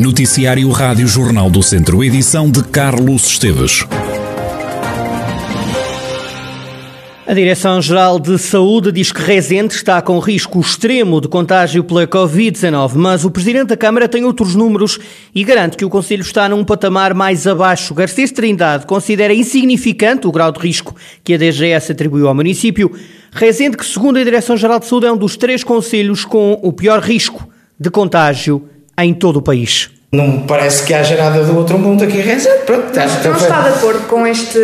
Noticiário Rádio Jornal do Centro, edição de Carlos Esteves. A Direção-Geral de Saúde diz que Rezende está com risco extremo de contágio pela Covid-19, mas o Presidente da Câmara tem outros números e garante que o Conselho está num patamar mais abaixo. Garcês Trindade considera insignificante o grau de risco que a DGS atribuiu ao município. Rezende, que segundo a Direção-Geral de Saúde é um dos três conselhos com o pior risco de contágio em todo o país. Não parece que haja nada do outro mundo aqui em Rezende. Pronto, está, não está de acordo com este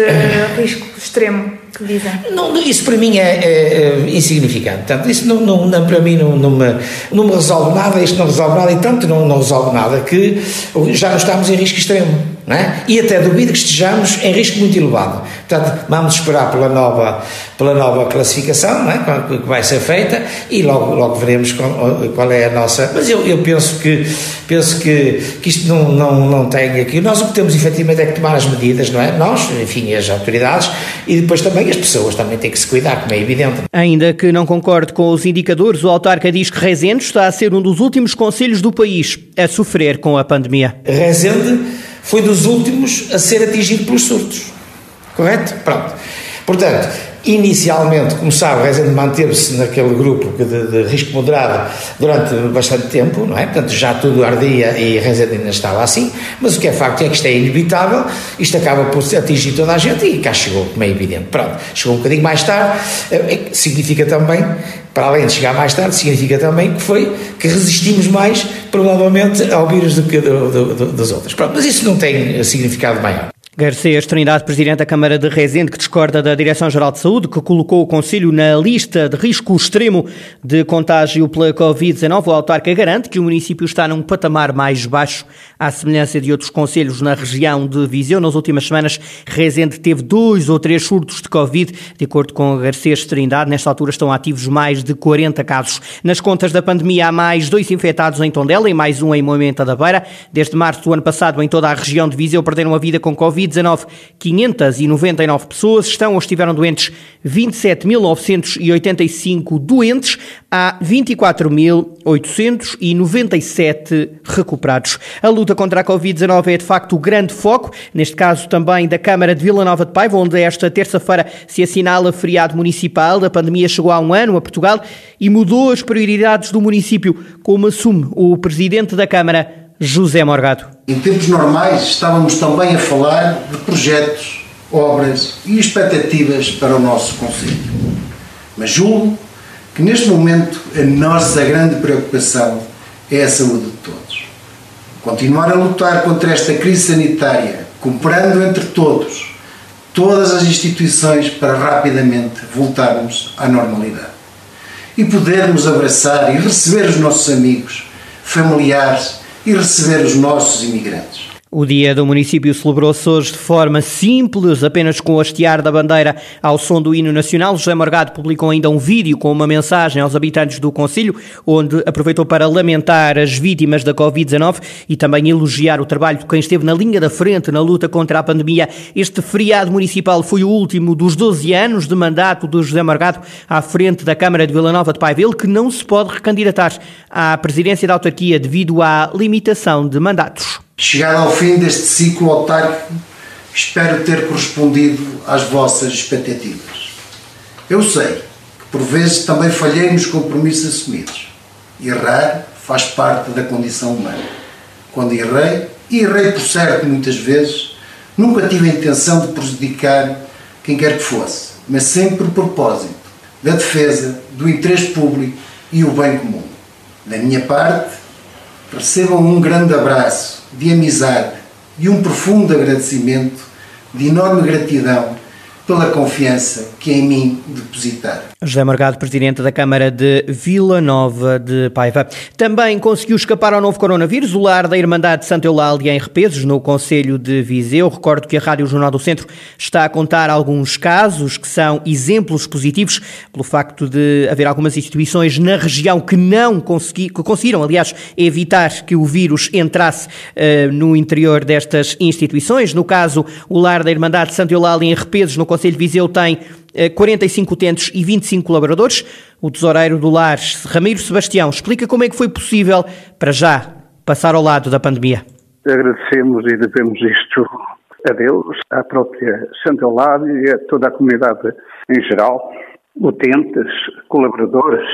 risco extremo? que dizem? Não, isso para mim é, é, é insignificante. Portanto, isso não, não, não, para mim não, não, me, não me resolve nada, isto não resolve nada, e tanto não, não resolve nada que já não estamos em risco extremo. É? E até duvido que estejamos em risco muito elevado. Portanto, vamos esperar pela nova, pela nova classificação é? que vai ser feita e logo, logo veremos qual, qual é a nossa. Mas eu, eu penso, que, penso que, que isto não, não, não tem aqui. Nós o que temos efetivamente é que tomar as medidas, não é? Nós, enfim, as autoridades e depois também as pessoas também têm que se cuidar, como é evidente. Ainda que não concorde com os indicadores, o autarca diz que Rezende está a ser um dos últimos conselhos do país a sofrer com a pandemia. Rezende foi dos últimos a ser atingido pelos surtos. Correto? Pronto. Portanto, Inicialmente, como sabe, Rezende manteve-se naquele grupo de, de, risco moderado durante bastante tempo, não é? Portanto, já tudo ardia e Rezende ainda estava assim, mas o que é facto é que isto é inevitável, isto acaba por atingir toda a gente e cá chegou, como é evidente. Pronto, chegou um bocadinho mais tarde, eh, eh, significa também, para além de chegar mais tarde, significa também que foi que resistimos mais, provavelmente, ao vírus do que do, do, do, das outras. Pronto, mas isso não tem significado maior. Garcês Trindade, Presidente da Câmara de Rezende, que discorda da Direção-Geral de Saúde, que colocou o Conselho na lista de risco extremo de contágio pela Covid-19. O autarca garante que o município está num patamar mais baixo, à semelhança de outros conselhos na região de Viseu. Nas últimas semanas, Rezende teve dois ou três surtos de Covid. De acordo com Garcês Trindade, nesta altura estão ativos mais de 40 casos. Nas contas da pandemia, há mais dois infectados em Tondela e mais um em Moimenta da Beira. Desde março do ano passado, em toda a região de Viseu, perderam a vida com Covid. Covid-19, 599 pessoas estão ou estiveram doentes, 27.985 doentes, há 24.897 recuperados. A luta contra a Covid-19 é de facto o grande foco, neste caso também da Câmara de Vila Nova de Paiva, onde esta terça-feira se assinala feriado municipal. A pandemia chegou há um ano a Portugal e mudou as prioridades do município, como assume o Presidente da Câmara, José Morgado. Em tempos normais estávamos também a falar de projetos, obras e expectativas para o nosso Conselho. Mas julgo que neste momento a nossa grande preocupação é a saúde de todos. Continuar a lutar contra esta crise sanitária, cooperando entre todos, todas as instituições para rapidamente voltarmos à normalidade. E podermos abraçar e receber os nossos amigos, familiares e receber os nossos imigrantes. O dia do município celebrou-se hoje de forma simples, apenas com o hastear da bandeira ao som do hino nacional. José Morgado publicou ainda um vídeo com uma mensagem aos habitantes do Conselho, onde aproveitou para lamentar as vítimas da Covid-19 e também elogiar o trabalho de quem esteve na linha da frente na luta contra a pandemia. Este feriado municipal foi o último dos 12 anos de mandato de José Morgado à frente da Câmara de Vila Nova de Paiva, ele que não se pode recandidatar à presidência da autarquia devido à limitação de mandatos. Chegado ao fim deste ciclo autárquico, espero ter correspondido às vossas expectativas. Eu sei que por vezes também falhei nos compromissos assumidos. Errar faz parte da condição humana. Quando errei, e errei por certo muitas vezes, nunca tive a intenção de prejudicar quem quer que fosse, mas sempre o propósito da defesa do interesse público e o bem comum. Da minha parte, recebam um grande abraço de amizade e um profundo agradecimento, de enorme gratidão pela confiança que em mim depositaram. José Morgado, Presidente da Câmara de Vila Nova de Paiva. Também conseguiu escapar ao novo coronavírus o lar da Irmandade de Santa Eulália em Repesos, no Conselho de Viseu. Recordo que a Rádio Jornal do Centro está a contar alguns casos que são exemplos positivos pelo facto de haver algumas instituições na região que não consegui, que conseguiram, aliás, evitar que o vírus entrasse uh, no interior destas instituições. No caso, o lar da Irmandade de Santa Eulália em Repesos, no Conselho de Viseu, tem 45 eh, utentes e 25 colaboradores. O tesoureiro do lar, Ramiro Sebastião, explica como é que foi possível, para já, passar ao lado da pandemia. Agradecemos e devemos isto a Deus, à própria Santa Eulália e a toda a comunidade em geral, utentes, colaboradores,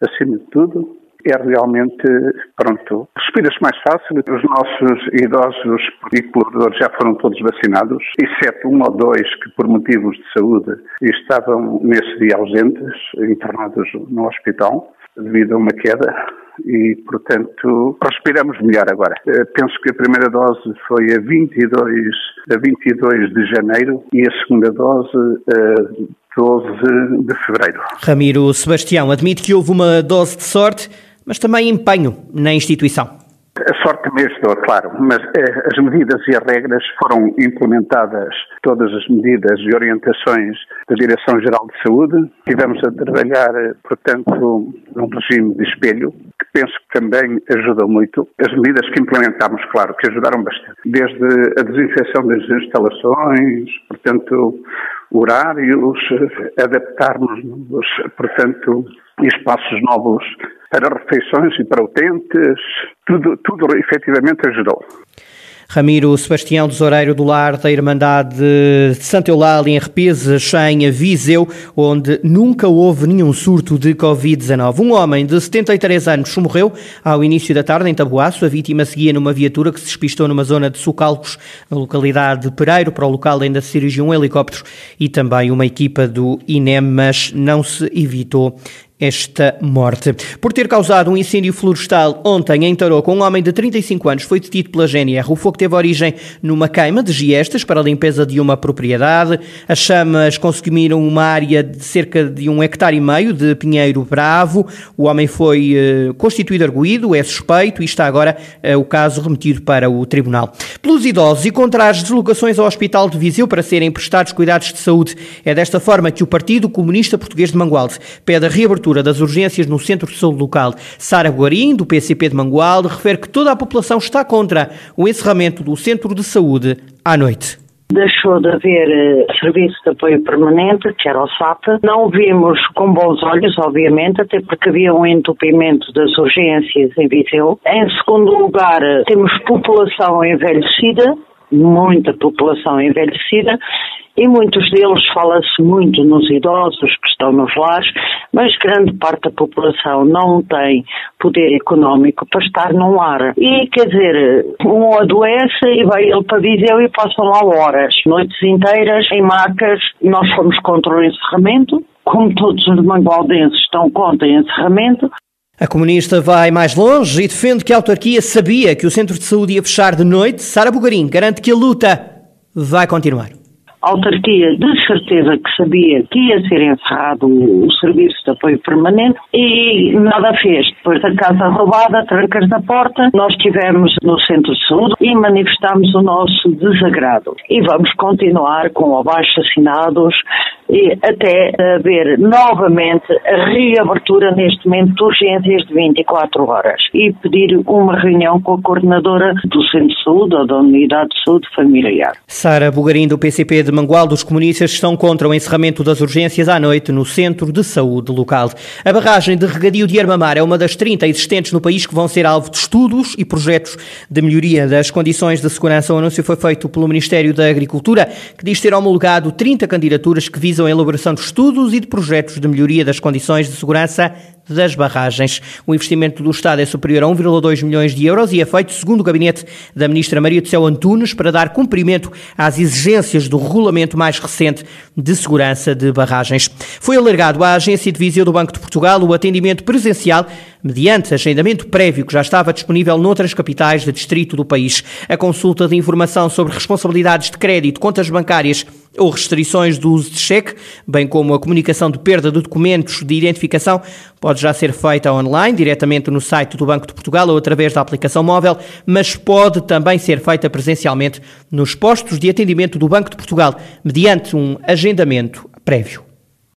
acima de tudo, é realmente, pronto, respira-se mais fácil. Os nossos idosos e colaboradores já foram todos vacinados, exceto um ou dois que, por motivos de saúde, estavam nesse dia ausentes, internados no hospital, devido a uma queda. E, portanto, respiramos melhor agora. Eh, penso que a primeira dose foi a 22, a 22 de janeiro e a segunda dose a 12 de fevereiro. Ramiro Sebastião admite que houve uma dose de sorte mas também empenho na instituição. A sorte ajudou, claro, mas eh, as medidas e as regras foram implementadas, todas as medidas e orientações da Direção-Geral de Saúde. Tivemos a trabalhar, eh, portanto, num regime de espelho, que penso que também ajudou muito. As medidas que implementámos, claro, que ajudaram bastante. Desde a desinfecção das instalações, portanto, horários, eh, adaptarmos, portanto, espaços novos para refeições e para utentes, tudo, tudo efetivamente ajudou. Ramiro Sebastião, tesoureiro do lar da Irmandade de Santa Eulália em Repeses, em Viseu, onde nunca houve nenhum surto de Covid-19. Um homem de 73 anos morreu ao início da tarde em Tabuaço. A vítima seguia numa viatura que se despistou numa zona de Socalcos, na localidade de Pereiro. Para o local ainda se dirigiu um helicóptero e também uma equipa do INEM, mas não se evitou esta morte. Por ter causado um incêndio florestal ontem em Tarouca, um homem de 35 anos foi detido pela GNR. O fogo teve origem numa queima de giestas para a limpeza de uma propriedade. As chamas consumiram uma área de cerca de um hectare e meio de pinheiro bravo. O homem foi uh, constituído arguído, é suspeito e está agora uh, o caso remetido para o tribunal. Pelos idosos e contra as deslocações ao Hospital de Viseu para serem prestados cuidados de saúde, é desta forma que o Partido Comunista Português de Mangualde pede a reabertura das urgências no Centro de Saúde Local. Sara Guarim, do PCP de Mangualde, refere que toda a população está contra o encerramento do Centro de Saúde à noite deixou de haver uh, serviço de apoio permanente, que era o SAP. Não vimos com bons olhos, obviamente, até porque havia um entupimento das urgências em Viseu. Em segundo lugar, uh, temos população envelhecida, muita população envelhecida, e muitos deles fala-se muito nos idosos que estão nos lares, mas grande parte da população não tem poder económico para estar num lar. E, quer dizer, um adoece e vai ele para Viseu e passam lá horas, noites inteiras, em macas. Nós fomos contra o encerramento, como todos os mangualdenses estão contra o encerramento, a comunista vai mais longe e defende que a autarquia sabia que o centro de saúde ia fechar de noite. Sara Bugarim garante que a luta vai continuar. Autarquia de certeza que sabia que ia ser encerrado o serviço de apoio permanente e nada fez. Depois da casa roubada, trancas na porta, nós estivemos no centro de saúde e manifestámos o nosso desagrado. E vamos continuar com abaixo assinados e até haver novamente a reabertura neste momento de urgências de 24 horas e pedir uma reunião com a coordenadora do Centro de Saúde ou da Unidade de Saúde Familiar. Sara Bugarim, do PCP de de Mangualde, os comunistas estão contra o encerramento das urgências à noite no Centro de Saúde local. A barragem de regadio de Armamar é uma das 30 existentes no país que vão ser alvo de estudos e projetos de melhoria das condições de segurança. O anúncio foi feito pelo Ministério da Agricultura, que diz ter homologado 30 candidaturas que visam a elaboração de estudos e de projetos de melhoria das condições de segurança das barragens. O investimento do Estado é superior a 1,2 milhões de euros e é feito, segundo o gabinete da ministra Maria do Céu Antunes, para dar cumprimento às exigências do regulamento mais recente de segurança de barragens. Foi alargado à Agência de Viseu do Banco de Portugal o atendimento presencial mediante agendamento prévio que já estava disponível noutras capitais de distrito do país. A consulta de informação sobre responsabilidades de crédito, contas bancárias ou restrições do uso de cheque, bem como a comunicação de perda de documentos de identificação, pode já ser feita online, diretamente no site do Banco de Portugal ou através da aplicação móvel, mas pode também ser feita presencialmente nos postos de atendimento do Banco de Portugal, mediante um agendamento prévio.